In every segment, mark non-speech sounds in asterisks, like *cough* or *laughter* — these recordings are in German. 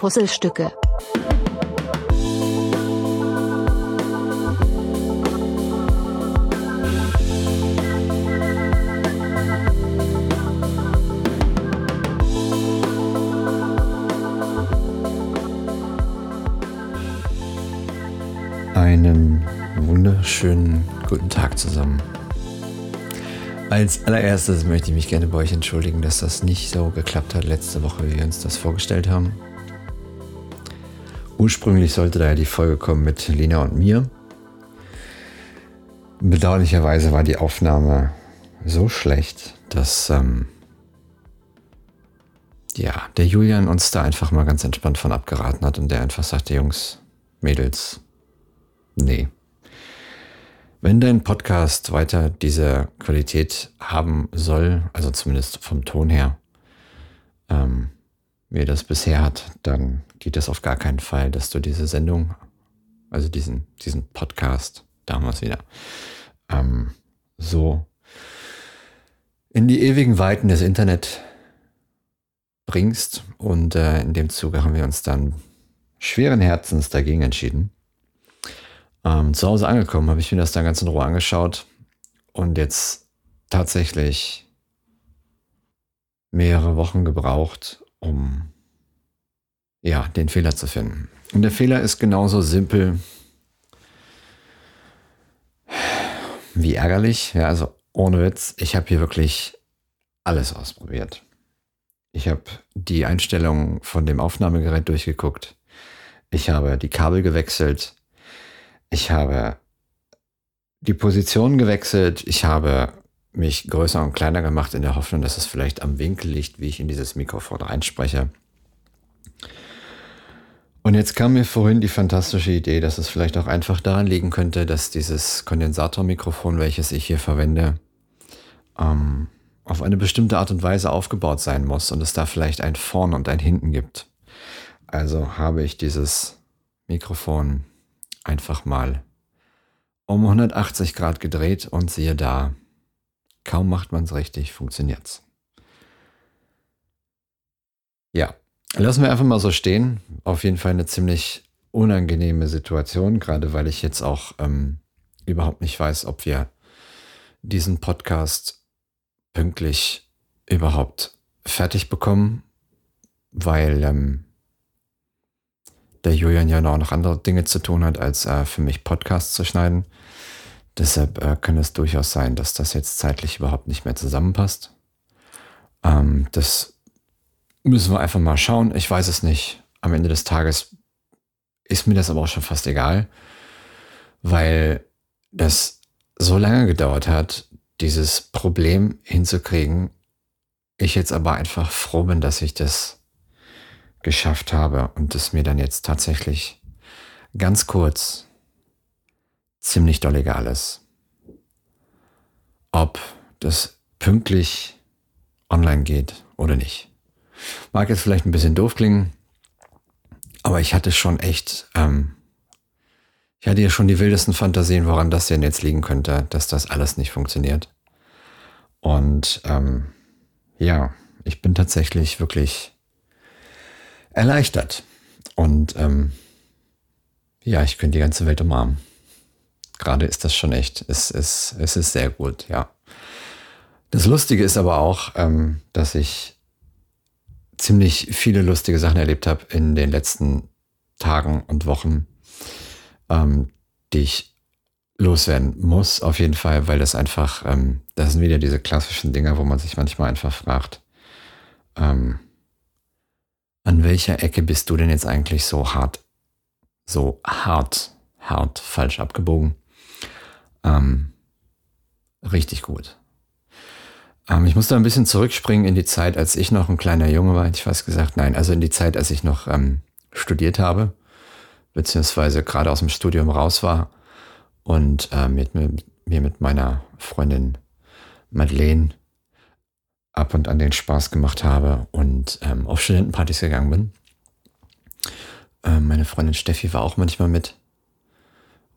Puzzlestücke. Einen wunderschönen guten Tag zusammen. Als allererstes möchte ich mich gerne bei euch entschuldigen, dass das nicht so geklappt hat letzte Woche, wie wir uns das vorgestellt haben. Ursprünglich sollte da ja die Folge kommen mit Lena und mir. Bedauerlicherweise war die Aufnahme so schlecht, dass ähm, ja, der Julian uns da einfach mal ganz entspannt von abgeraten hat und der einfach sagte, Jungs, Mädels, nee, wenn dein Podcast weiter diese Qualität haben soll, also zumindest vom Ton her, ähm, wie er das bisher hat, dann geht es auf gar keinen Fall, dass du diese Sendung, also diesen, diesen Podcast damals wieder, ähm, so in die ewigen Weiten des Internet bringst. Und äh, in dem Zuge haben wir uns dann schweren Herzens dagegen entschieden. Ähm, zu Hause angekommen habe ich mir das dann ganz in Ruhe angeschaut und jetzt tatsächlich mehrere Wochen gebraucht, um ja, den Fehler zu finden. Und der Fehler ist genauso simpel wie ärgerlich. Ja, also ohne Witz, ich habe hier wirklich alles ausprobiert. Ich habe die Einstellungen von dem Aufnahmegerät durchgeguckt. Ich habe die Kabel gewechselt. Ich habe die Position gewechselt. Ich habe mich größer und kleiner gemacht in der Hoffnung, dass es vielleicht am Winkel liegt, wie ich in dieses Mikrofon reinspreche. Und jetzt kam mir vorhin die fantastische Idee, dass es vielleicht auch einfach daran liegen könnte, dass dieses Kondensatormikrofon, welches ich hier verwende, ähm, auf eine bestimmte Art und Weise aufgebaut sein muss und es da vielleicht ein Vorn und ein Hinten gibt. Also habe ich dieses Mikrofon einfach mal um 180 Grad gedreht und siehe da, kaum macht man es richtig, funktioniert's. Ja, lassen wir einfach mal so stehen. Auf jeden Fall eine ziemlich unangenehme Situation, gerade weil ich jetzt auch ähm, überhaupt nicht weiß, ob wir diesen Podcast pünktlich überhaupt fertig bekommen, weil ähm, der Julian ja auch noch andere Dinge zu tun hat, als äh, für mich Podcasts zu schneiden. Deshalb äh, kann es durchaus sein, dass das jetzt zeitlich überhaupt nicht mehr zusammenpasst. Ähm, das müssen wir einfach mal schauen. Ich weiß es nicht. Am Ende des Tages ist mir das aber auch schon fast egal, weil das so lange gedauert hat, dieses Problem hinzukriegen. Ich jetzt aber einfach froh bin, dass ich das geschafft habe und es mir dann jetzt tatsächlich ganz kurz ziemlich doll egal ist, ob das pünktlich online geht oder nicht. Mag jetzt vielleicht ein bisschen doof klingen, aber ich hatte schon echt, ähm, ich hatte ja schon die wildesten Fantasien, woran das denn jetzt liegen könnte, dass das alles nicht funktioniert. Und ähm, ja, ich bin tatsächlich wirklich erleichtert. Und ähm, ja, ich könnte die ganze Welt umarmen. Gerade ist das schon echt, es ist, es ist sehr gut, ja. Das Lustige ist aber auch, ähm, dass ich ziemlich viele lustige Sachen erlebt habe in den letzten Tagen und Wochen, ähm, die ich loswerden muss, auf jeden Fall, weil das einfach, ähm, das sind wieder diese klassischen Dinge, wo man sich manchmal einfach fragt, ähm, an welcher Ecke bist du denn jetzt eigentlich so hart, so hart, hart falsch abgebogen? Ähm, richtig gut. Ähm, ich muss da ein bisschen zurückspringen in die Zeit, als ich noch ein kleiner Junge war. Ich weiß gesagt, nein, also in die Zeit, als ich noch ähm, studiert habe, beziehungsweise gerade aus dem Studium raus war und äh, mit, mit, mir mit meiner Freundin Madeleine ab und an den Spaß gemacht habe und ähm, auf Studentenpartys gegangen bin. Ähm, meine Freundin Steffi war auch manchmal mit.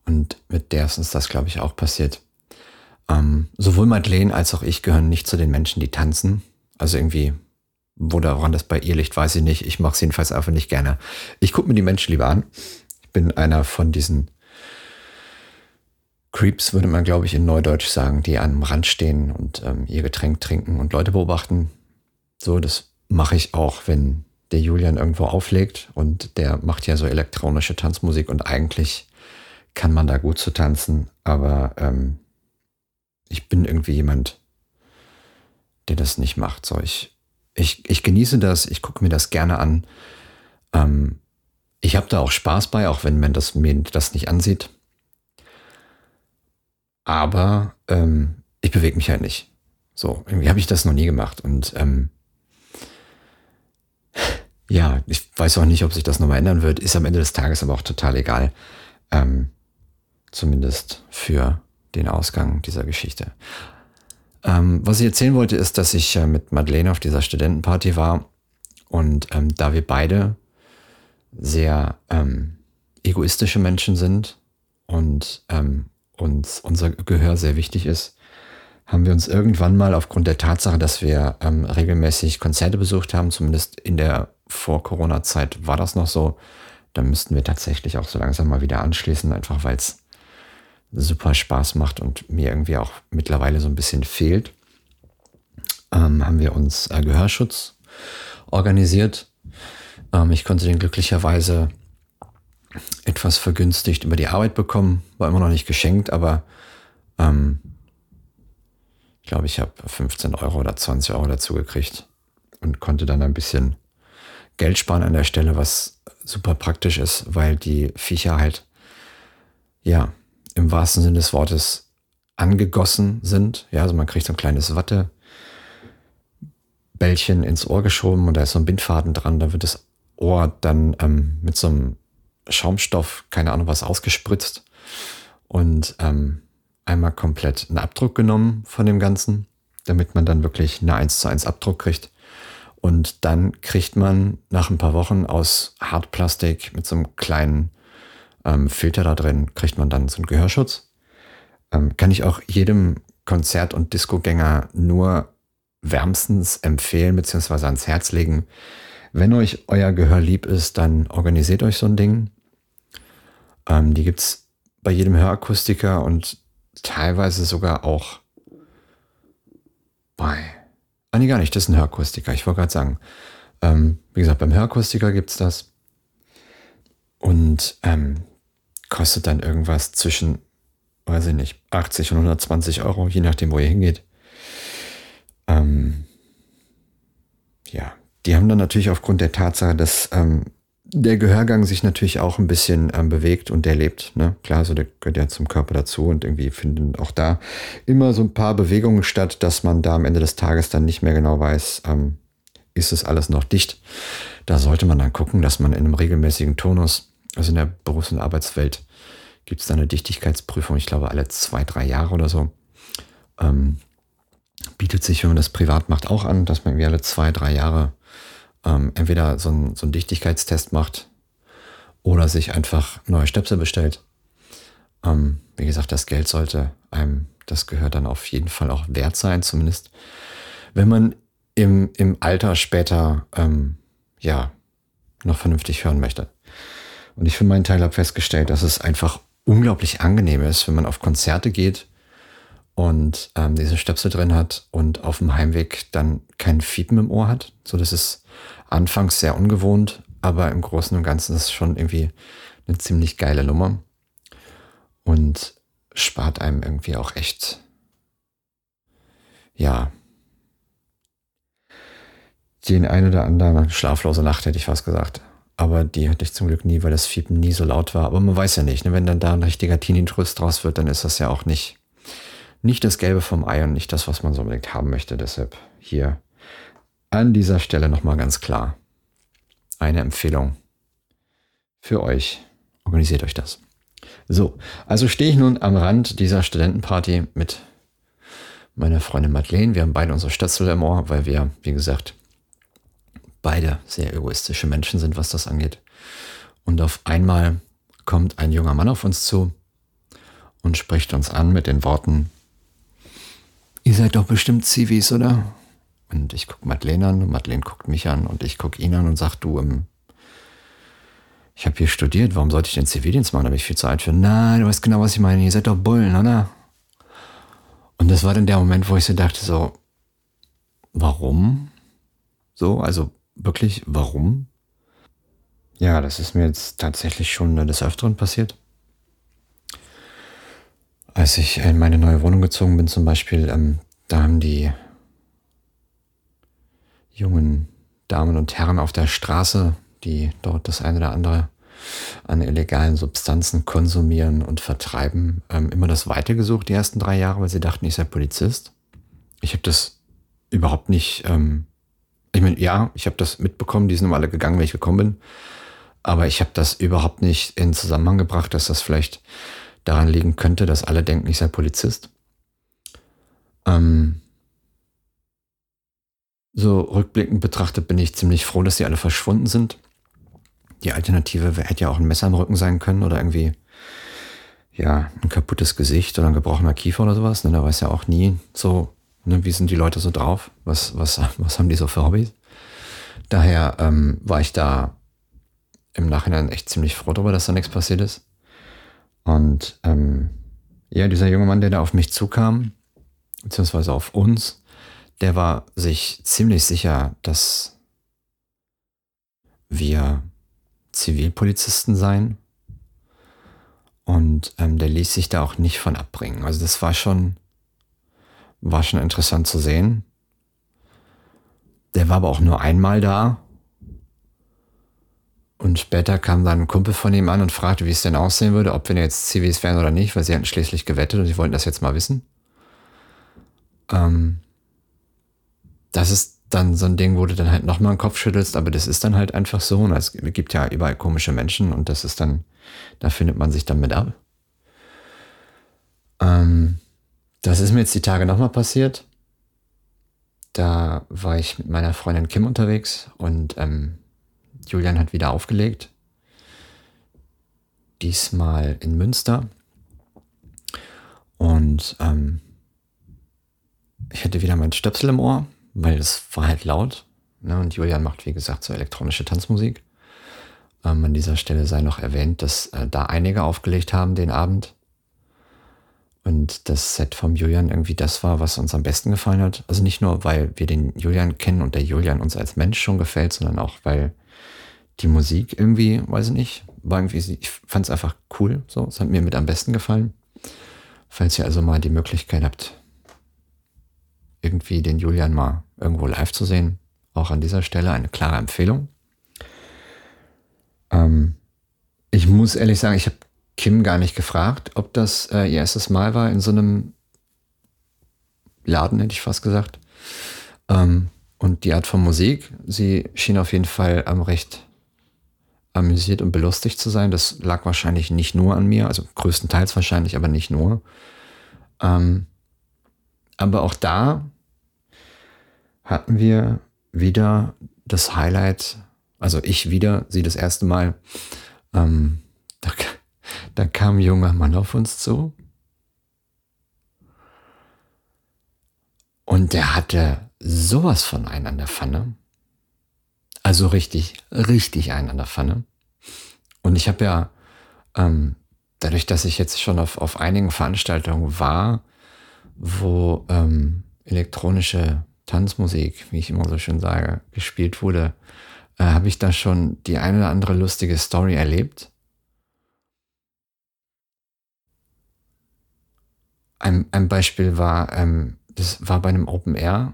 Und mit der ist uns das, glaube ich, auch passiert. Ähm, sowohl Madeleine als auch ich gehören nicht zu den Menschen, die tanzen. Also irgendwie Wo daran das bei ihr liegt, weiß ich nicht. Ich mache es jedenfalls einfach nicht gerne. Ich gucke mir die Menschen lieber an. Ich bin einer von diesen Creeps, würde man, glaube ich, in Neudeutsch sagen, die am Rand stehen und ähm, ihr Getränk trinken und Leute beobachten. So, das mache ich auch, wenn der Julian irgendwo auflegt und der macht ja so elektronische Tanzmusik und eigentlich kann man da gut zu tanzen, aber ähm, ich bin irgendwie jemand, der das nicht macht. So, ich, ich, ich genieße das, ich gucke mir das gerne an. Ähm, ich habe da auch Spaß bei, auch wenn man das, mir das nicht ansieht. Aber ähm, ich bewege mich halt nicht. So, irgendwie habe ich das noch nie gemacht. Und ähm, *laughs* ja, ich weiß auch nicht, ob sich das nochmal ändern wird. Ist am Ende des Tages aber auch total egal. Ähm, zumindest für den Ausgang dieser Geschichte. Ähm, was ich erzählen wollte, ist, dass ich äh, mit Madeleine auf dieser Studentenparty war und ähm, da wir beide sehr ähm, egoistische Menschen sind und ähm, uns unser Gehör sehr wichtig ist, haben wir uns irgendwann mal aufgrund der Tatsache, dass wir ähm, regelmäßig Konzerte besucht haben, zumindest in der Vor-Corona-Zeit war das noch so, da müssten wir tatsächlich auch so langsam mal wieder anschließen, einfach weil es super Spaß macht und mir irgendwie auch mittlerweile so ein bisschen fehlt, ähm, haben wir uns äh, Gehörschutz organisiert. Ähm, ich konnte den glücklicherweise etwas vergünstigt über die Arbeit bekommen, war immer noch nicht geschenkt, aber ähm, ich glaube, ich habe 15 Euro oder 20 Euro dazu gekriegt und konnte dann ein bisschen Geld sparen an der Stelle, was super praktisch ist, weil die Viecher halt, ja, im wahrsten Sinne des Wortes angegossen sind. Ja, also man kriegt so ein kleines Wattebällchen ins Ohr geschoben und da ist so ein Bindfaden dran. Da wird das Ohr dann ähm, mit so einem Schaumstoff, keine Ahnung was, ausgespritzt und ähm, einmal komplett einen Abdruck genommen von dem Ganzen, damit man dann wirklich eine 1 zu 1 Abdruck kriegt. Und dann kriegt man nach ein paar Wochen aus Hartplastik mit so einem kleinen ähm, Filter da drin, kriegt man dann so einen Gehörschutz. Ähm, kann ich auch jedem Konzert- und Discogänger nur wärmstens empfehlen beziehungsweise ans Herz legen. Wenn euch euer Gehör lieb ist, dann organisiert euch so ein Ding. Ähm, die gibt's bei jedem Hörakustiker und teilweise sogar auch bei. Ah, nee, gar nicht, das ist ein Hörakustiker. Ich wollte gerade sagen. Ähm, wie gesagt, beim Hörakustiker gibt's das. Und ähm, kostet dann irgendwas zwischen, weiß ich nicht, 80 und 120 Euro, je nachdem, wo ihr hingeht. Ähm, ja, die haben dann natürlich aufgrund der Tatsache, dass ähm, der Gehörgang sich natürlich auch ein bisschen ähm, bewegt und der lebt. Ne? Klar, so der gehört ja zum Körper dazu und irgendwie finden auch da immer so ein paar Bewegungen statt, dass man da am Ende des Tages dann nicht mehr genau weiß, ähm, ist es alles noch dicht. Da sollte man dann gucken, dass man in einem regelmäßigen Tonus also in der Berufs- und Arbeitswelt gibt es da eine Dichtigkeitsprüfung, ich glaube alle zwei, drei Jahre oder so. Ähm, bietet sich, wenn man das privat macht, auch an, dass man irgendwie alle zwei, drei Jahre ähm, entweder so, ein, so einen Dichtigkeitstest macht oder sich einfach neue Stöpsel bestellt. Ähm, wie gesagt, das Geld sollte einem, das gehört dann auf jeden Fall auch wert sein, zumindest wenn man im, im Alter später ähm, ja noch vernünftig hören möchte. Und ich für meinen Teil habe festgestellt, dass es einfach unglaublich angenehm ist, wenn man auf Konzerte geht und ähm, diese Stöpsel drin hat und auf dem Heimweg dann kein Fiepen im Ohr hat. So, das ist anfangs sehr ungewohnt, aber im Großen und Ganzen ist es schon irgendwie eine ziemlich geile Nummer und spart einem irgendwie auch echt, ja, den ein oder anderen schlaflose Nacht, hätte ich fast gesagt. Aber die hatte ich zum Glück nie, weil das Fiepen nie so laut war. Aber man weiß ja nicht, ne? wenn dann da ein richtiger Tinnitus draus wird, dann ist das ja auch nicht, nicht das Gelbe vom Ei und nicht das, was man so unbedingt haben möchte. Deshalb hier an dieser Stelle nochmal ganz klar eine Empfehlung für euch. Organisiert euch das. So, also stehe ich nun am Rand dieser Studentenparty mit meiner Freundin Madeleine. Wir haben beide unsere Stötzel im Ohr, weil wir, wie gesagt, beide sehr egoistische Menschen sind, was das angeht. Und auf einmal kommt ein junger Mann auf uns zu und spricht uns an mit den Worten, ihr seid doch bestimmt Zivis, oder? Und ich gucke Madeleine an und Madeleine guckt mich an und ich gucke ihn an und sag, du, ähm, ich habe hier studiert, warum sollte ich den Zivildienst machen? Da habe ich viel Zeit für. Nein, du weißt genau, was ich meine. Ihr seid doch Bullen, oder? Und das war dann der Moment, wo ich so dachte, so, warum? So, also wirklich, warum? Ja, das ist mir jetzt tatsächlich schon des Öfteren passiert. Als ich in meine neue Wohnung gezogen bin, zum Beispiel, ähm, da haben die jungen Damen und Herren auf der Straße, die dort das eine oder andere an illegalen Substanzen konsumieren und vertreiben, ähm, immer das Weite gesucht, die ersten drei Jahre, weil sie dachten, ich sei Polizist. Ich habe das überhaupt nicht, ähm, meine, ja, ich habe das mitbekommen, die sind immer alle gegangen, wenn ich gekommen bin, aber ich habe das überhaupt nicht in Zusammenhang gebracht, dass das vielleicht daran liegen könnte, dass alle denken, ich sei Polizist. Ähm, so rückblickend betrachtet bin ich ziemlich froh, dass die alle verschwunden sind. Die Alternative hätte ja auch ein Messer im Rücken sein können oder irgendwie, ja, ein kaputtes Gesicht oder ein gebrochener Kiefer oder sowas. Ne? Da weiß ja auch nie so, ne, wie sind die Leute so drauf? Was, was, was haben die so für Hobbys? Daher ähm, war ich da im Nachhinein echt ziemlich froh darüber, dass da nichts passiert ist. Und ähm, ja, dieser junge Mann, der da auf mich zukam, beziehungsweise auf uns, der war sich ziemlich sicher, dass wir Zivilpolizisten seien. Und ähm, der ließ sich da auch nicht von abbringen. Also das war schon, war schon interessant zu sehen. Der war aber auch nur einmal da. Und später kam dann ein Kumpel von ihm an und fragte, wie es denn aussehen würde, ob wir jetzt Zivis wären oder nicht, weil sie hatten schließlich gewettet und sie wollten das jetzt mal wissen. Ähm, das ist dann so ein Ding, wo du dann halt nochmal den Kopf schüttelst, aber das ist dann halt einfach so. Und es gibt ja überall komische Menschen und das ist dann, da findet man sich dann mit ab. Ähm, das ist mir jetzt die Tage nochmal passiert. Da war ich mit meiner Freundin Kim unterwegs und ähm, Julian hat wieder aufgelegt. Diesmal in Münster. Und ähm, ich hatte wieder mein Stöpsel im Ohr weil es war halt laut. Ne? Und Julian macht, wie gesagt, so elektronische Tanzmusik. Ähm, an dieser Stelle sei noch erwähnt, dass äh, da einige aufgelegt haben den Abend. Und das Set vom Julian irgendwie das war, was uns am besten gefallen hat. Also nicht nur, weil wir den Julian kennen und der Julian uns als Mensch schon gefällt, sondern auch, weil die Musik irgendwie, weiß ich nicht, war irgendwie, ich fand es einfach cool. So, es hat mir mit am besten gefallen. Falls ihr also mal die Möglichkeit habt, irgendwie den Julian mal irgendwo live zu sehen. Auch an dieser Stelle eine klare Empfehlung. Ähm, ich muss ehrlich sagen, ich habe Kim gar nicht gefragt, ob das äh, ihr erstes Mal war in so einem Laden, hätte ich fast gesagt. Ähm, und die Art von Musik, sie schien auf jeden Fall ähm, recht amüsiert und belustigt zu sein. Das lag wahrscheinlich nicht nur an mir, also größtenteils wahrscheinlich, aber nicht nur. Ähm, aber auch da hatten wir wieder das Highlight, also ich wieder, sie das erste Mal. Ähm, da kam ein junger Mann auf uns zu. Und der hatte sowas von einen an der Pfanne. Also richtig, richtig einen an der Pfanne. Und ich habe ja, ähm, dadurch, dass ich jetzt schon auf, auf einigen Veranstaltungen war, wo ähm, elektronische Tanzmusik, wie ich immer so schön sage, gespielt wurde, äh, habe ich da schon die eine oder andere lustige Story erlebt. Ein, ein Beispiel war, ähm, das war bei einem Open Air,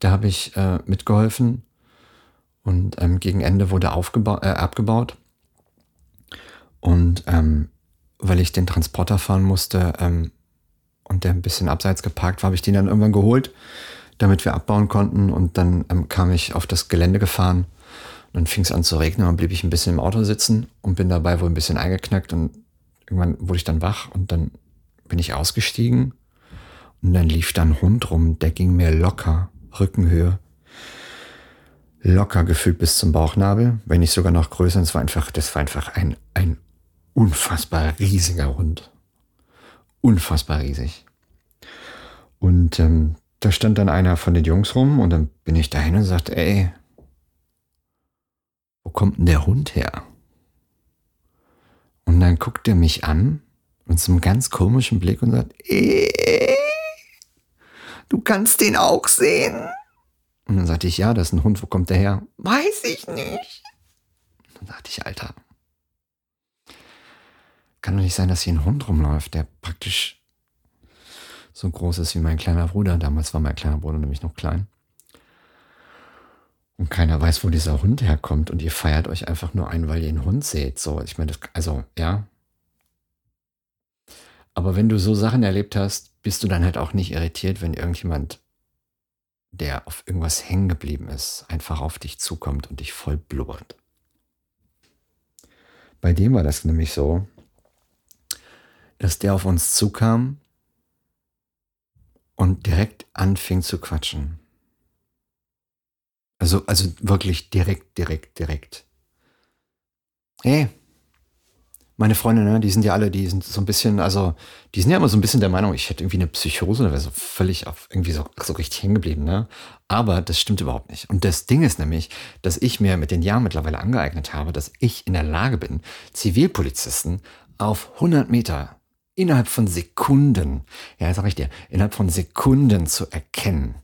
da habe ich äh, mitgeholfen und ähm, gegen Ende wurde aufgeba- äh, abgebaut. Und ähm, weil ich den Transporter fahren musste ähm, und der ein bisschen abseits geparkt war, habe ich den dann irgendwann geholt damit wir abbauen konnten. Und dann ähm, kam ich auf das Gelände gefahren. Und dann fing es an zu regnen und blieb ich ein bisschen im Auto sitzen und bin dabei wohl ein bisschen eingeknackt. Und irgendwann wurde ich dann wach und dann bin ich ausgestiegen. Und dann lief da ein Hund rum, der ging mir locker, Rückenhöhe, locker gefühlt bis zum Bauchnabel, wenn nicht sogar noch größer. Es war einfach, das war einfach ein, ein unfassbar riesiger Hund. Unfassbar riesig. Und ähm, da stand dann einer von den Jungs rum und dann bin ich dahin und sagte, ey, wo kommt denn der Hund her? Und dann guckt er mich an mit so einem ganz komischen Blick und sagt, ey, du kannst den auch sehen. Und dann sagte ich, ja, das ist ein Hund, wo kommt der her? Weiß ich nicht. Dann dachte ich, Alter, kann doch nicht sein, dass hier ein Hund rumläuft, der praktisch so groß ist wie mein kleiner Bruder. Damals war mein kleiner Bruder nämlich noch klein. Und keiner weiß, wo dieser Hund herkommt und ihr feiert euch einfach nur ein, weil ihr einen Hund seht. So, ich meine, also, ja. Aber wenn du so Sachen erlebt hast, bist du dann halt auch nicht irritiert, wenn irgendjemand, der auf irgendwas hängen geblieben ist, einfach auf dich zukommt und dich voll blubbert. Bei dem war das nämlich so, dass der auf uns zukam und direkt anfing zu quatschen. Also, also wirklich direkt, direkt, direkt. Hey, meine Freunde, ne, die sind ja alle, die sind so ein bisschen, also, die sind ja immer so ein bisschen der Meinung, ich hätte irgendwie eine Psychose oder wäre so völlig auf irgendwie so, so richtig hängen geblieben, ne? Aber das stimmt überhaupt nicht. Und das Ding ist nämlich, dass ich mir mit den Jahren mittlerweile angeeignet habe, dass ich in der Lage bin, Zivilpolizisten auf 100 Meter innerhalb von Sekunden, ja, sag ich dir, innerhalb von Sekunden zu erkennen.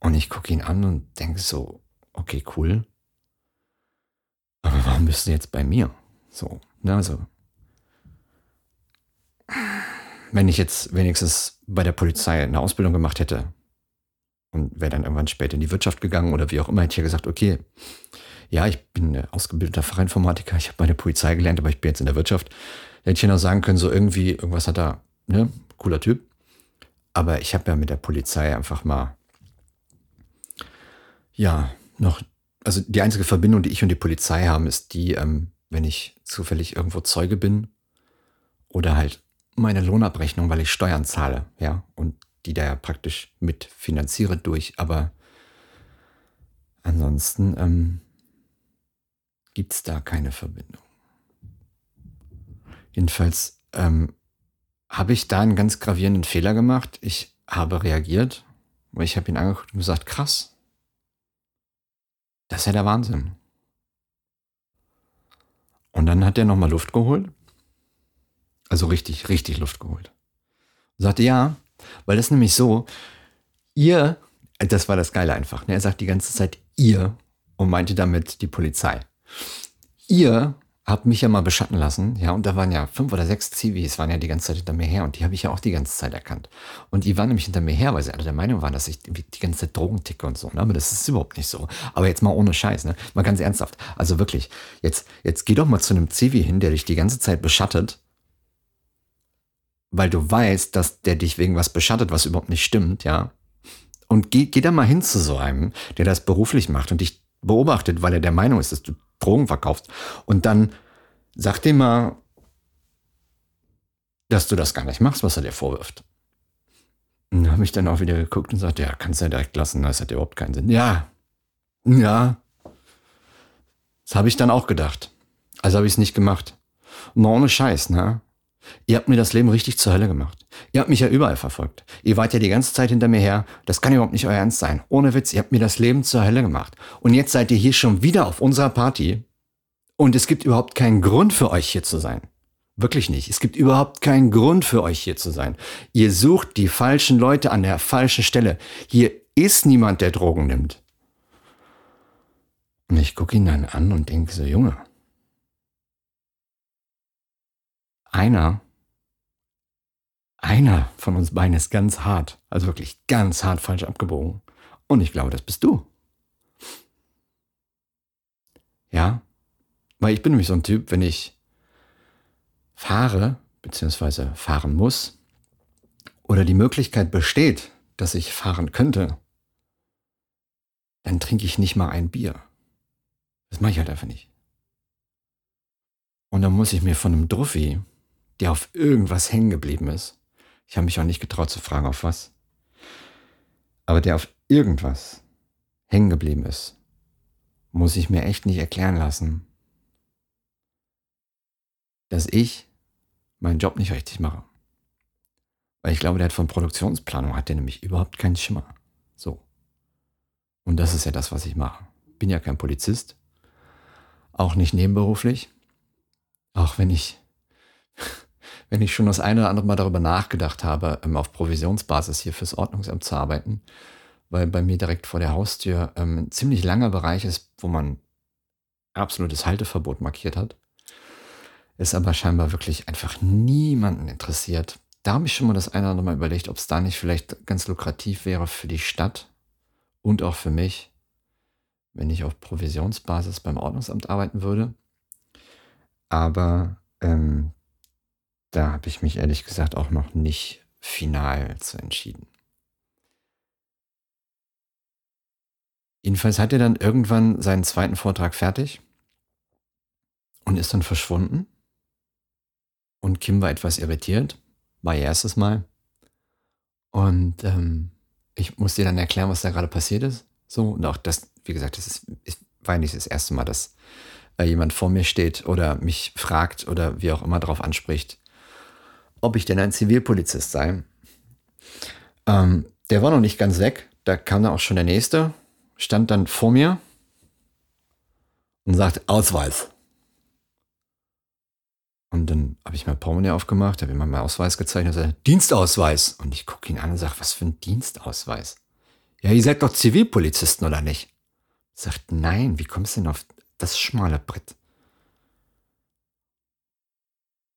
Und ich gucke ihn an und denke so, okay, cool. Aber warum bist du jetzt bei mir? So, ne, also. Wenn ich jetzt wenigstens bei der Polizei eine Ausbildung gemacht hätte und wäre dann irgendwann später in die Wirtschaft gegangen oder wie auch immer, hätte ich ja gesagt, okay, ja, ich bin ausgebildeter Fachinformatiker, ich habe bei der Polizei gelernt, aber ich bin jetzt in der Wirtschaft. Da hätte ich ja noch sagen können, so irgendwie, irgendwas hat er, ne, cooler Typ. Aber ich habe ja mit der Polizei einfach mal, ja, noch, also die einzige Verbindung, die ich und die Polizei haben, ist die, ähm, wenn ich zufällig irgendwo Zeuge bin oder halt meine Lohnabrechnung, weil ich Steuern zahle, ja, und die da ja praktisch mitfinanziere durch, aber ansonsten ähm, gibt es da keine Verbindung. Jedenfalls ähm, habe ich da einen ganz gravierenden Fehler gemacht. Ich habe reagiert, weil ich habe ihn angeguckt und gesagt, krass, das ist ja der Wahnsinn. Und dann hat er nochmal Luft geholt. Also richtig, richtig Luft geholt. Und sagte, ja, weil das nämlich so, ihr, das war das Geile einfach. Ne? Er sagt die ganze Zeit ihr und meinte damit die Polizei ihr habt mich ja mal beschatten lassen, ja, und da waren ja fünf oder sechs Zivis, waren ja die ganze Zeit hinter mir her und die habe ich ja auch die ganze Zeit erkannt. Und die waren nämlich hinter mir her, weil sie alle der Meinung waren, dass ich die ganze Zeit Drogen ticke und so, ne? aber das ist überhaupt nicht so. Aber jetzt mal ohne Scheiß, ne? mal ganz ernsthaft. Also wirklich, jetzt, jetzt geh doch mal zu einem Zivi hin, der dich die ganze Zeit beschattet, weil du weißt, dass der dich wegen was beschattet, was überhaupt nicht stimmt, ja. Und geh, geh da mal hin zu so einem, der das beruflich macht und dich beobachtet, weil er der Meinung ist, dass du Drogen verkaufst. Und dann sag dem mal, dass du das gar nicht machst, was er dir vorwirft. Und dann habe ich dann auch wieder geguckt und sagt, ja, kannst du ja direkt lassen, das hat überhaupt keinen Sinn. Ja, ja. Das habe ich dann auch gedacht. Also habe ich es nicht gemacht. Und ohne Scheiß, ne? Ihr habt mir das Leben richtig zur Hölle gemacht. Ihr habt mich ja überall verfolgt. Ihr wart ja die ganze Zeit hinter mir her. Das kann überhaupt nicht euer Ernst sein. Ohne Witz, ihr habt mir das Leben zur Hölle gemacht. Und jetzt seid ihr hier schon wieder auf unserer Party. Und es gibt überhaupt keinen Grund für euch hier zu sein. Wirklich nicht. Es gibt überhaupt keinen Grund für euch hier zu sein. Ihr sucht die falschen Leute an der falschen Stelle. Hier ist niemand, der Drogen nimmt. Und ich gucke ihn dann an und denke so, Junge, einer, einer von uns beiden ist ganz hart, also wirklich ganz hart falsch abgebogen. Und ich glaube, das bist du. Ja, weil ich bin nämlich so ein Typ, wenn ich fahre, beziehungsweise fahren muss, oder die Möglichkeit besteht, dass ich fahren könnte, dann trinke ich nicht mal ein Bier. Das mache ich halt einfach nicht. Und dann muss ich mir von einem Druffi der auf irgendwas hängen geblieben ist. Ich habe mich auch nicht getraut zu fragen, auf was. Aber der auf irgendwas hängen geblieben ist, muss ich mir echt nicht erklären lassen, dass ich meinen Job nicht richtig mache. Weil ich glaube, der hat von Produktionsplanung hat der nämlich überhaupt keinen Schimmer. So. Und das ist ja das, was ich mache. Bin ja kein Polizist. Auch nicht nebenberuflich. Auch wenn ich, wenn ich schon das eine oder andere Mal darüber nachgedacht habe, ähm, auf Provisionsbasis hier fürs Ordnungsamt zu arbeiten, weil bei mir direkt vor der Haustür ähm, ein ziemlich langer Bereich ist, wo man absolutes Halteverbot markiert hat. Ist aber scheinbar wirklich einfach niemanden interessiert. Da habe ich schon mal das eine oder andere Mal überlegt, ob es da nicht vielleicht ganz lukrativ wäre für die Stadt und auch für mich, wenn ich auf Provisionsbasis beim Ordnungsamt arbeiten würde. Aber ähm, da habe ich mich ehrlich gesagt auch noch nicht final zu entschieden. Jedenfalls hat er dann irgendwann seinen zweiten Vortrag fertig und ist dann verschwunden. Und Kim war etwas irritiert, war ihr erstes Mal. Und ähm, ich musste ihr dann erklären, was da gerade passiert ist. So, und auch das, wie gesagt, das ist, ich war nicht das erste Mal, dass äh, jemand vor mir steht oder mich fragt oder wie auch immer darauf anspricht, ob ich denn ein Zivilpolizist sei. Ähm, der war noch nicht ganz weg. Da kam dann auch schon der nächste stand dann vor mir und sagte Ausweis. Und dann habe ich mein Portemonnaie aufgemacht, habe ihm meinen Ausweis gezeigt und sagte, Dienstausweis. Und ich gucke ihn an und sage, was für ein Dienstausweis? Ja, ihr seid doch Zivilpolizisten, oder nicht? Sagt, nein, wie kommst du denn auf das schmale Brett?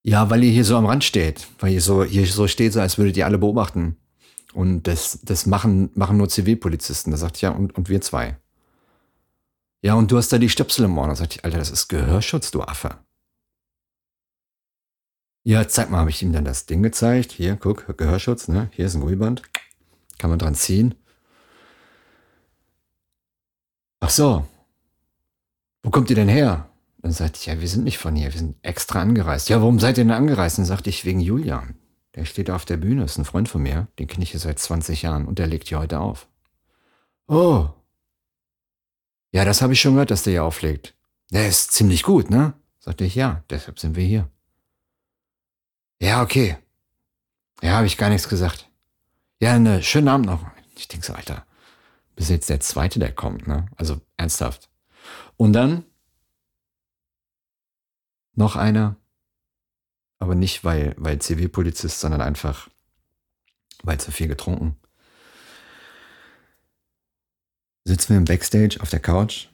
Ja, weil ihr hier so am Rand steht, weil ihr so, hier so steht, so als würdet ihr alle beobachten. Und das, das machen, machen nur Zivilpolizisten. Da sagt ich, ja, und, und wir zwei. Ja, und du hast da die Stöpsel im Ohr. Da sagt ich, Alter, das ist Gehörschutz, du Affe. Ja, zeig mal, habe ich ihm dann das Ding gezeigt. Hier, guck, Gehörschutz, ne? Hier ist ein Gummiband. Kann man dran ziehen. Ach so. Wo kommt ihr denn her? Dann sagte ich, ja, wir sind nicht von hier, wir sind extra angereist. Ja, warum seid ihr denn angereist? Dann sagte ich, wegen Julian. Der steht auf der Bühne, ist ein Freund von mir, den kenne ich hier seit 20 Jahren und der legt hier heute auf. Oh. Ja, das habe ich schon gehört, dass der hier auflegt. Der ist ziemlich gut, ne? Sagte ich, ja, deshalb sind wir hier. Ja, okay. Ja, habe ich gar nichts gesagt. Ja, einen schönen Abend noch. Ich denke so, Alter, bis jetzt der zweite, der kommt, ne? Also ernsthaft. Und dann noch einer, aber nicht, weil, weil Zivilpolizist, sondern einfach, weil zu viel getrunken. Sitzen wir im Backstage auf der Couch,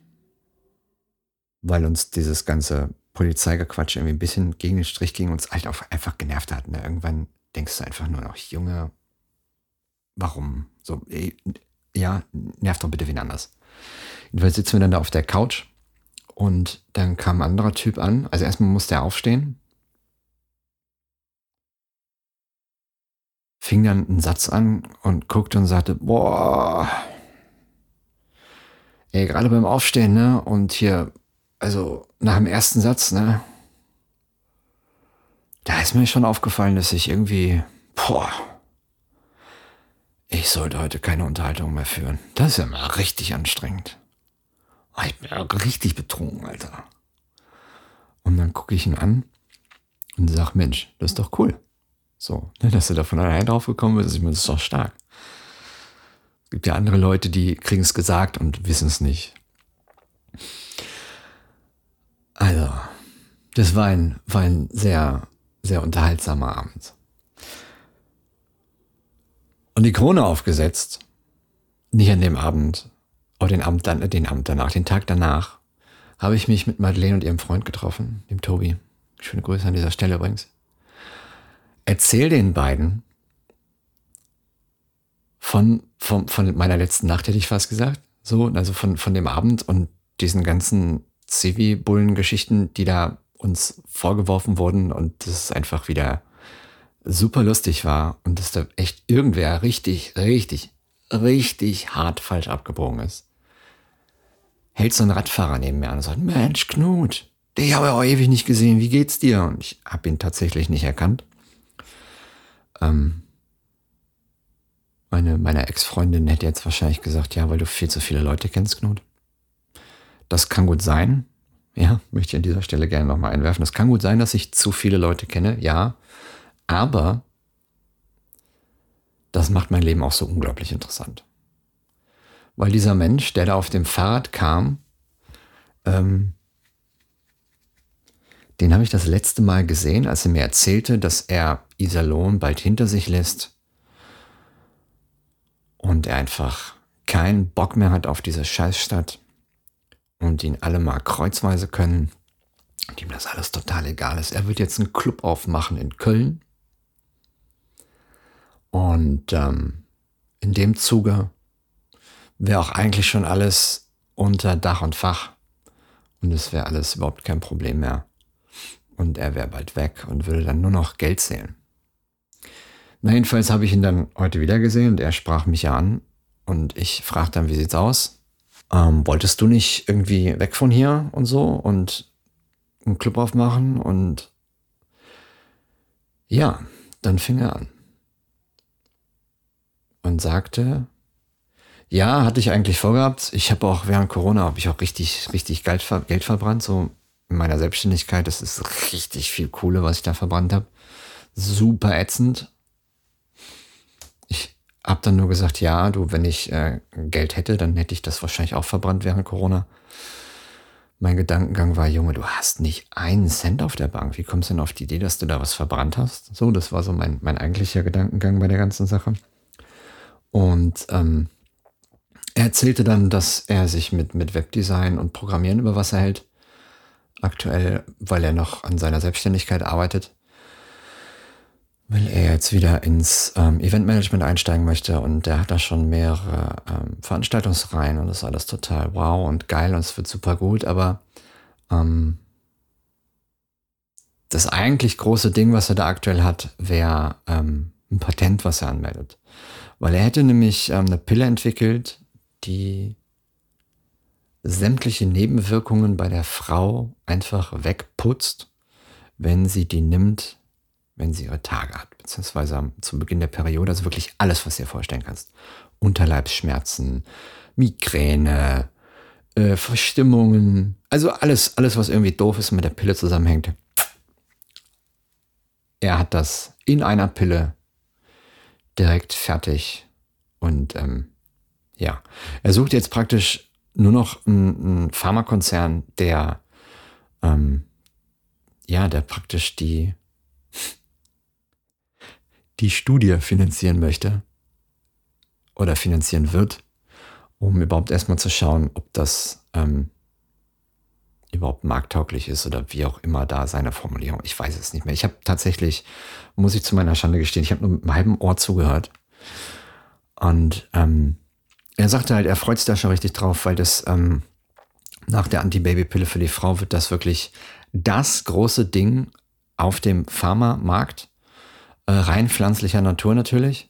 weil uns dieses ganze Polizeigequatsch irgendwie ein bisschen gegen den Strich ging und uns halt auch einfach genervt hat. Ne? Irgendwann denkst du einfach nur noch, Junge, warum? So, ja, nervt doch bitte wen anders. Jedenfalls sitzen wir dann da auf der Couch und dann kam ein anderer Typ an. Also erstmal musste er aufstehen fing dann einen Satz an und guckte und sagte, boah, ey, gerade beim Aufstehen, ne, und hier, also nach dem ersten Satz, ne, da ist mir schon aufgefallen, dass ich irgendwie, boah, ich sollte heute keine Unterhaltung mehr führen. Das ist ja mal richtig anstrengend. Ich bin ja richtig betrunken, Alter. Und dann gucke ich ihn an und sag, Mensch, das ist doch cool. So, ne, dass du da von allein drauf gekommen bist, ich meine, das ist doch stark. Es gibt ja andere Leute, die kriegen es gesagt und wissen es nicht. Also, das war ein, war ein sehr, sehr unterhaltsamer Abend. Und die Krone aufgesetzt, nicht an dem Abend, aber den Abend, dann, den Abend danach, den Tag danach, habe ich mich mit Madeleine und ihrem Freund getroffen, dem Tobi. Schöne Grüße an dieser Stelle übrigens erzähl den beiden von, von, von meiner letzten Nacht, hätte ich fast gesagt. So, also von, von dem Abend und diesen ganzen Civi-Bullen-Geschichten, die da uns vorgeworfen wurden und das ist einfach wieder super lustig war und dass da echt irgendwer richtig, richtig, richtig hart falsch abgebogen ist. Hält so ein Radfahrer neben mir an und sagt, Mensch, Knut, dich habe ich auch ewig nicht gesehen, wie geht's dir? Und ich habe ihn tatsächlich nicht erkannt. Ähm, meine meine Ex-Freundin hätte jetzt wahrscheinlich gesagt, ja, weil du viel zu viele Leute kennst, Knut. Das kann gut sein. Ja, möchte ich an dieser Stelle gerne nochmal einwerfen. Das kann gut sein, dass ich zu viele Leute kenne, ja. Aber das macht mein Leben auch so unglaublich interessant. Weil dieser Mensch, der da auf dem Fahrrad kam, ähm, den habe ich das letzte Mal gesehen, als er mir erzählte, dass er Iserlohn bald hinter sich lässt und er einfach keinen Bock mehr hat auf diese Scheißstadt und ihn alle mal kreuzweise können und ihm das alles total egal ist. Er wird jetzt einen Club aufmachen in Köln und ähm, in dem Zuge wäre auch eigentlich schon alles unter Dach und Fach und es wäre alles überhaupt kein Problem mehr. Und er wäre bald weg und würde dann nur noch Geld zählen. Na, jedenfalls habe ich ihn dann heute wieder gesehen und er sprach mich ja an und ich fragte dann, wie sieht's aus? Ähm, wolltest du nicht irgendwie weg von hier und so und einen Club aufmachen? Und ja, dann fing er an und sagte, ja, hatte ich eigentlich vorgehabt. Ich habe auch während Corona habe ich auch richtig, richtig Geld, ver Geld verbrannt, so in meiner Selbstständigkeit. Das ist richtig viel Kohle, was ich da verbrannt habe. Super ätzend. Ich habe dann nur gesagt, ja, du, wenn ich äh, Geld hätte, dann hätte ich das wahrscheinlich auch verbrannt während Corona. Mein Gedankengang war, Junge, du hast nicht einen Cent auf der Bank. Wie kommst du denn auf die Idee, dass du da was verbrannt hast? So, das war so mein, mein eigentlicher Gedankengang bei der ganzen Sache. Und ähm, er erzählte dann, dass er sich mit, mit Webdesign und Programmieren über Wasser hält. Aktuell, weil er noch an seiner Selbstständigkeit arbeitet. Weil er jetzt wieder ins ähm, Eventmanagement einsteigen möchte und der hat da schon mehrere ähm, Veranstaltungsreihen und das ist alles total wow und geil und es wird super gut, aber ähm, das eigentlich große Ding, was er da aktuell hat, wäre ähm, ein Patent, was er anmeldet. Weil er hätte nämlich ähm, eine Pille entwickelt, die sämtliche Nebenwirkungen bei der Frau einfach wegputzt, wenn sie die nimmt, wenn sie ihre Tage hat, beziehungsweise zum Beginn der Periode, also wirklich alles, was du dir vorstellen kannst. Unterleibsschmerzen, Migräne, äh, Verstimmungen, also alles, alles, was irgendwie doof ist und mit der Pille zusammenhängt. Er hat das in einer Pille direkt fertig. Und ähm, ja, er sucht jetzt praktisch nur noch einen, Pharmakonzern, der ähm, ja, der praktisch die die Studie finanzieren möchte oder finanzieren wird, um überhaupt erstmal zu schauen, ob das ähm, überhaupt markttauglich ist oder wie auch immer da seine Formulierung. Ich weiß es nicht mehr. Ich habe tatsächlich, muss ich zu meiner Schande gestehen, ich habe nur mit einem halben Ohr zugehört. Und ähm, er sagte halt, er freut sich da schon richtig drauf, weil das ähm, nach der Anti-Baby-Pille für die Frau wird das wirklich das große Ding auf dem Pharmamarkt, äh, rein pflanzlicher Natur natürlich.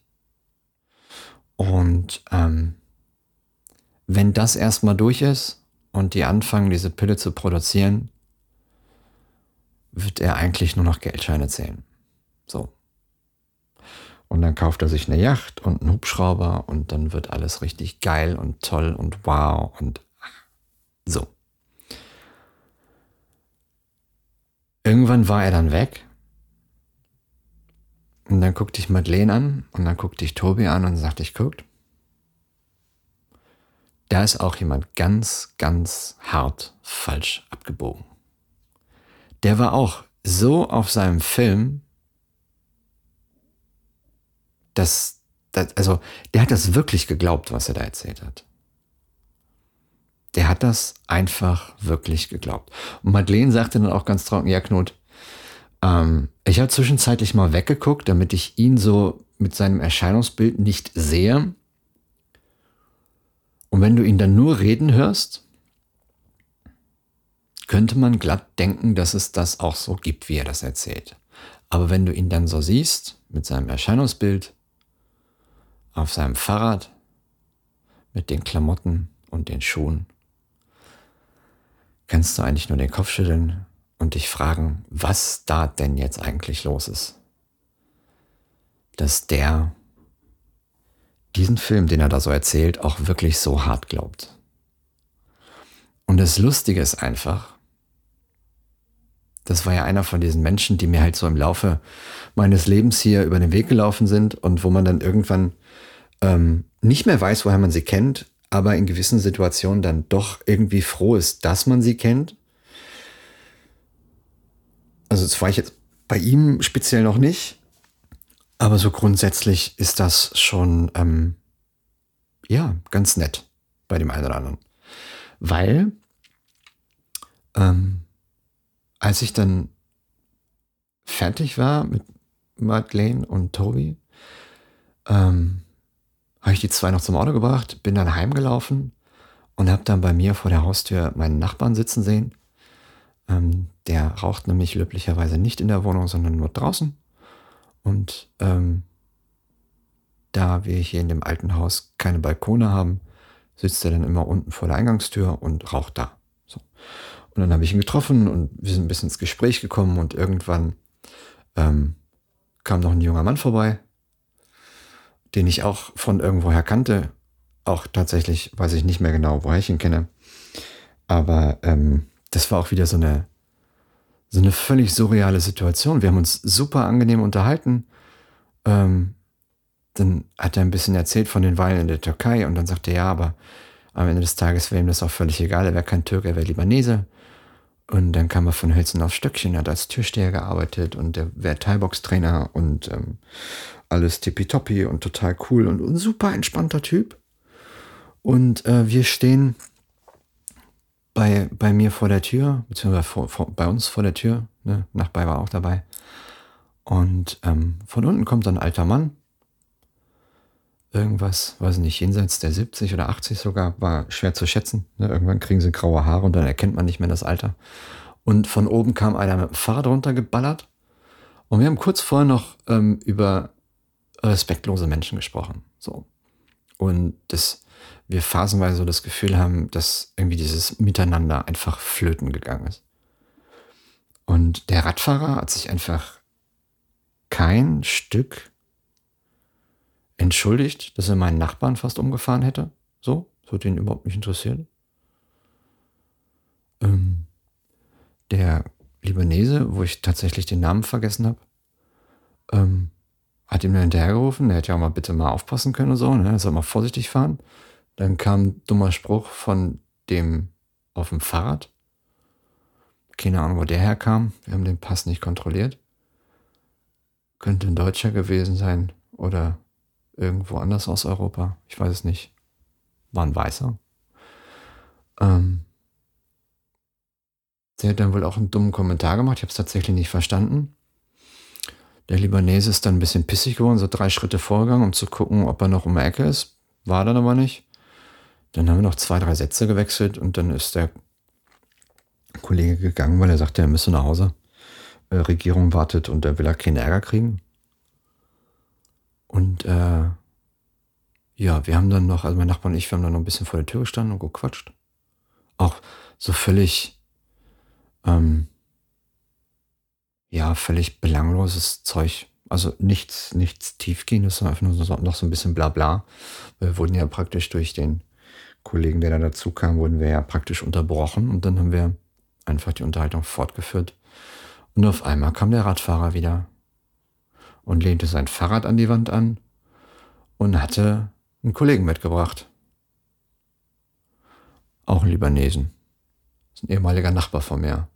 Und ähm, wenn das erstmal durch ist und die anfangen, diese Pille zu produzieren, wird er eigentlich nur noch Geldscheine zählen. So. Und dann kauft er sich eine Yacht und einen Hubschrauber und dann wird alles richtig geil und toll und wow und so. Irgendwann war er dann weg. Und dann guckte ich Madeleine an und dann guckte ich Tobi an und sagte, ich guckt. Da ist auch jemand ganz, ganz hart falsch abgebogen. Der war auch so auf seinem Film, das, das, also der hat das wirklich geglaubt, was er da erzählt hat. Der hat das einfach wirklich geglaubt. Und Madeleine sagte dann auch ganz trocken, ja Knut, ähm, ich habe zwischenzeitlich mal weggeguckt, damit ich ihn so mit seinem Erscheinungsbild nicht sehe. Und wenn du ihn dann nur reden hörst, könnte man glatt denken, dass es das auch so gibt, wie er das erzählt. Aber wenn du ihn dann so siehst, mit seinem Erscheinungsbild, auf seinem Fahrrad mit den Klamotten und den Schuhen, kannst du eigentlich nur den Kopf schütteln und dich fragen, was da denn jetzt eigentlich los ist. Dass der diesen Film, den er da so erzählt, auch wirklich so hart glaubt. Und das Lustige ist einfach, das war ja einer von diesen Menschen, die mir halt so im Laufe meines Lebens hier über den Weg gelaufen sind und wo man dann irgendwann ähm, nicht mehr weiß, woher man sie kennt, aber in gewissen Situationen dann doch irgendwie froh ist, dass man sie kennt. Also das war ich jetzt bei ihm speziell noch nicht, aber so grundsätzlich ist das schon ähm, ja ganz nett bei dem einen oder anderen, weil ähm, als ich dann fertig war mit Madeleine und Toby, ähm, habe ich die zwei noch zum Auto gebracht, bin dann heimgelaufen und habe dann bei mir vor der Haustür meinen Nachbarn sitzen sehen. Ähm, der raucht nämlich löblicherweise nicht in der Wohnung, sondern nur draußen. Und ähm, da wir hier in dem alten Haus keine Balkone haben, sitzt er dann immer unten vor der Eingangstür und raucht da. So. Und dann habe ich ihn getroffen und wir sind ein bisschen ins Gespräch gekommen und irgendwann ähm, kam noch ein junger Mann vorbei, den ich auch von irgendwoher kannte. Auch tatsächlich weiß ich nicht mehr genau, woher ich ihn kenne. Aber ähm, das war auch wieder so eine, so eine völlig surreale Situation. Wir haben uns super angenehm unterhalten. Ähm, dann hat er ein bisschen erzählt von den Wahlen in der Türkei und dann sagte er, ja, aber am Ende des Tages wäre ihm das auch völlig egal. Er wäre kein Türke, er wäre Libanese. Und dann kam er von Hölzen auf Stöckchen, hat als Türsteher gearbeitet und der wäre Thai-Box-Trainer und ähm, alles tippitoppi und total cool und ein super entspannter Typ. Und äh, wir stehen bei, bei mir vor der Tür, beziehungsweise vor, vor, bei uns vor der Tür, ne? Nachbar war auch dabei. Und ähm, von unten kommt ein alter Mann, irgendwas, weiß nicht, jenseits der 70 oder 80 sogar, war schwer zu schätzen. Ne? Irgendwann kriegen sie graue Haare und dann erkennt man nicht mehr das Alter. Und von oben kam einer mit dem Fahrrad runtergeballert. Und wir haben kurz vorher noch ähm, über respektlose Menschen gesprochen. So. Und das, wir phasenweise so das Gefühl haben, dass irgendwie dieses Miteinander einfach flöten gegangen ist. Und der Radfahrer hat sich einfach kein Stück entschuldigt, dass er meinen Nachbarn fast umgefahren hätte. So, das hat ihn überhaupt nicht interessiert. Ähm, der Libanese, wo ich tatsächlich den Namen vergessen habe, ähm, hat ihm dann hinterhergerufen, der hätte ja auch mal bitte mal aufpassen können und so, ne? er soll mal vorsichtig fahren. Dann kam ein dummer Spruch von dem auf dem Fahrrad. Keine Ahnung, wo der herkam. Wir haben den Pass nicht kontrolliert. Könnte ein Deutscher gewesen sein oder irgendwo anders aus Europa. Ich weiß es nicht. War ein Weißer. Ähm, der hat dann wohl auch einen dummen Kommentar gemacht. Ich habe es tatsächlich nicht verstanden. Der Libanese ist dann ein bisschen pissig geworden, so drei Schritte vorgegangen, um zu gucken, ob er noch um die Ecke ist. War dann aber nicht. Dann haben wir noch zwei, drei Sätze gewechselt und dann ist der Kollege gegangen, weil er sagte, er müsse nach Hause. Äh, Regierung wartet und er will ja keinen Ärger kriegen. Und äh, ja, wir haben dann noch, also mein Nachbar und ich, wir haben dann noch ein bisschen vor der Tür gestanden und gequatscht. Auch so völlig, ähm, ja, völlig belangloses Zeug. Also nichts, nichts tiefgehendes, sondern einfach nur so, noch so ein bisschen Blabla. Wir wurden ja praktisch durch den Kollegen, der da dazu kam, wurden wir ja praktisch unterbrochen und dann haben wir einfach die Unterhaltung fortgeführt. Und auf einmal kam der Radfahrer wieder und lehnte sein Fahrrad an die Wand an und hatte einen Kollegen mitgebracht. Auch einen Libanesen. Das ist ein ehemaliger Nachbar von mir.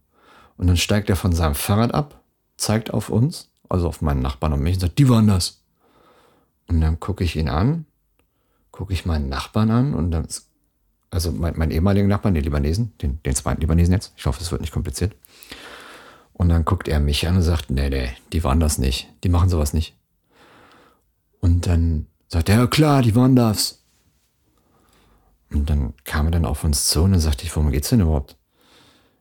Und dann steigt er von seinem Fahrrad ab, zeigt auf uns, also auf meinen Nachbarn und mich und sagt, die waren das. Und dann gucke ich ihn an, gucke ich meinen Nachbarn an und dann, also mein, mein ehemaligen Nachbarn, den Libanesen, den, den zweiten Libanesen jetzt, ich hoffe, es wird nicht kompliziert. Und dann guckt er mich an und sagt, nee, nee, die waren das nicht. Die machen sowas nicht. Und dann sagt er, ja klar, die waren das. Und dann kam er dann auf uns zu und dann sagte ich, worum geht's denn überhaupt?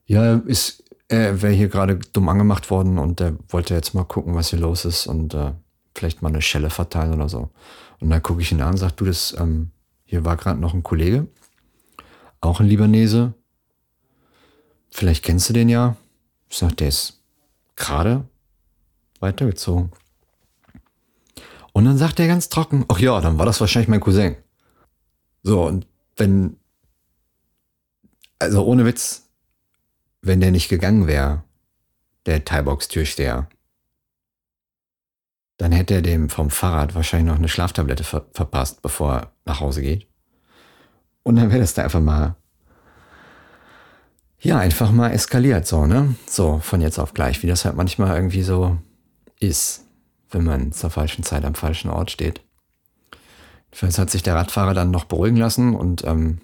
Ja, ist, er wäre hier gerade dumm angemacht worden und er wollte jetzt mal gucken, was hier los ist und äh, vielleicht mal eine Schelle verteilen oder so. Und dann gucke ich ihn an und sage, du, das, ähm, hier war gerade noch ein Kollege, auch ein Libanese. Vielleicht kennst du den ja. Ich sag, der ist gerade weitergezogen. Und dann sagt er ganz trocken, ach ja, dann war das wahrscheinlich mein Cousin. So, und wenn, also ohne Witz, wenn der nicht gegangen wäre, der Thai-Box-Türsteher. Dann hätte er dem vom Fahrrad wahrscheinlich noch eine Schlaftablette ver verpasst, bevor er nach Hause geht. Und dann wäre das da einfach mal, ja, einfach mal eskaliert, so, ne? So, von jetzt auf gleich, wie das halt manchmal irgendwie so ist, wenn man zur falschen Zeit am falschen Ort steht. Jedenfalls hat sich der Radfahrer dann noch beruhigen lassen und ähm,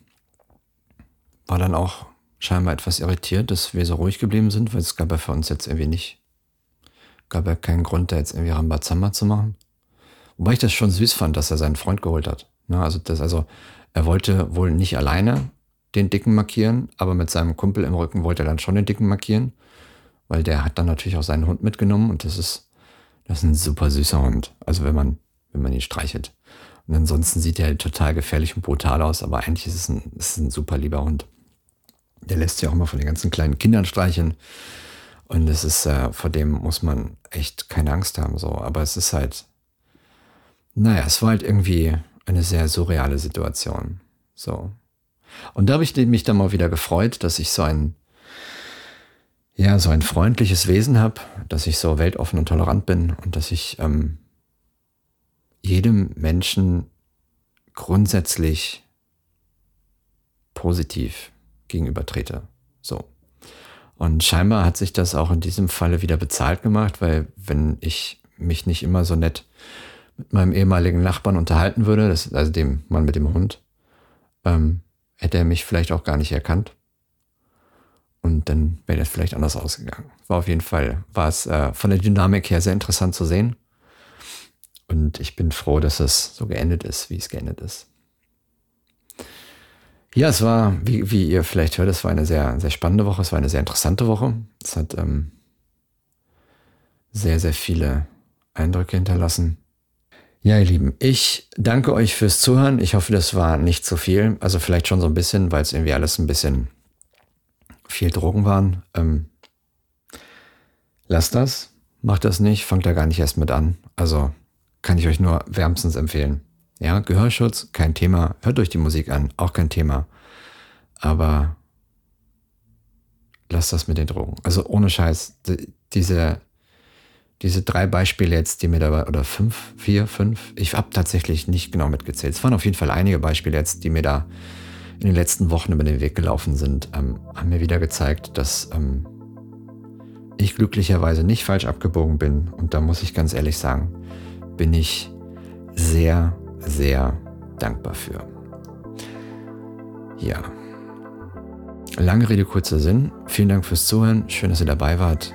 war dann auch scheinbar etwas irritiert, dass wir so ruhig geblieben sind, weil es gab ja für uns jetzt irgendwie nicht, gab ja keinen Grund, da jetzt irgendwie Rambazamba zu machen. Wobei ich das schon süß fand, dass er seinen Freund geholt hat. Ja, also, das, also er wollte wohl nicht alleine den Dicken markieren, aber mit seinem Kumpel im Rücken wollte er dann schon den Dicken markieren, weil der hat dann natürlich auch seinen Hund mitgenommen und das ist, das ist ein super süßer Hund. Also wenn man, wenn man ihn streichelt. Und ansonsten sieht er halt total gefährlich und brutal aus, aber eigentlich ist es ein, ist ein super lieber Hund. Der lässt sich auch immer von den ganzen kleinen Kindern streicheln. Und es ist, äh, vor dem muss man echt keine Angst haben, so. Aber es ist halt, naja, es war halt irgendwie eine sehr surreale Situation. So. Und da habe ich mich dann mal wieder gefreut, dass ich so ein, ja, so ein freundliches Wesen habe, dass ich so weltoffen und tolerant bin und dass ich ähm, jedem Menschen grundsätzlich positiv gegenüber trete. So. Und scheinbar hat sich das auch in diesem Falle wieder bezahlt gemacht, weil wenn ich mich nicht immer so nett mit meinem ehemaligen Nachbarn unterhalten würde, das, also dem Mann mit dem Hund, ähm, hätte er mich vielleicht auch gar nicht erkannt. Und dann wäre das vielleicht anders ausgegangen. War auf jeden Fall, war es äh, von der Dynamik her sehr interessant zu sehen. Und ich bin froh, dass es so geendet ist, wie es geendet ist. Ja, es war, wie, wie ihr vielleicht hört, es war eine sehr, sehr spannende Woche, es war eine sehr interessante Woche. Es hat ähm, sehr, sehr viele Eindrücke hinterlassen. Ja, ihr Lieben, ich danke euch fürs Zuhören. Ich hoffe, das war nicht zu viel. Also vielleicht schon so ein bisschen, weil es irgendwie alles ein bisschen viel Drogen waren. Ähm, lasst das, macht das nicht, fangt da gar nicht erst mit an. Also kann ich euch nur wärmstens empfehlen. Ja, Gehörschutz, kein Thema. Hört euch die Musik an, auch kein Thema. Aber lasst das mit den Drogen. Also ohne Scheiß, diese, diese drei Beispiele jetzt, die mir dabei, oder fünf, vier, fünf, ich habe tatsächlich nicht genau mitgezählt. Es waren auf jeden Fall einige Beispiele jetzt, die mir da in den letzten Wochen über den Weg gelaufen sind, ähm, haben mir wieder gezeigt, dass ähm, ich glücklicherweise nicht falsch abgebogen bin. Und da muss ich ganz ehrlich sagen, bin ich sehr, sehr dankbar für. Ja. Lange Rede, kurzer Sinn. Vielen Dank fürs Zuhören. Schön, dass ihr dabei wart.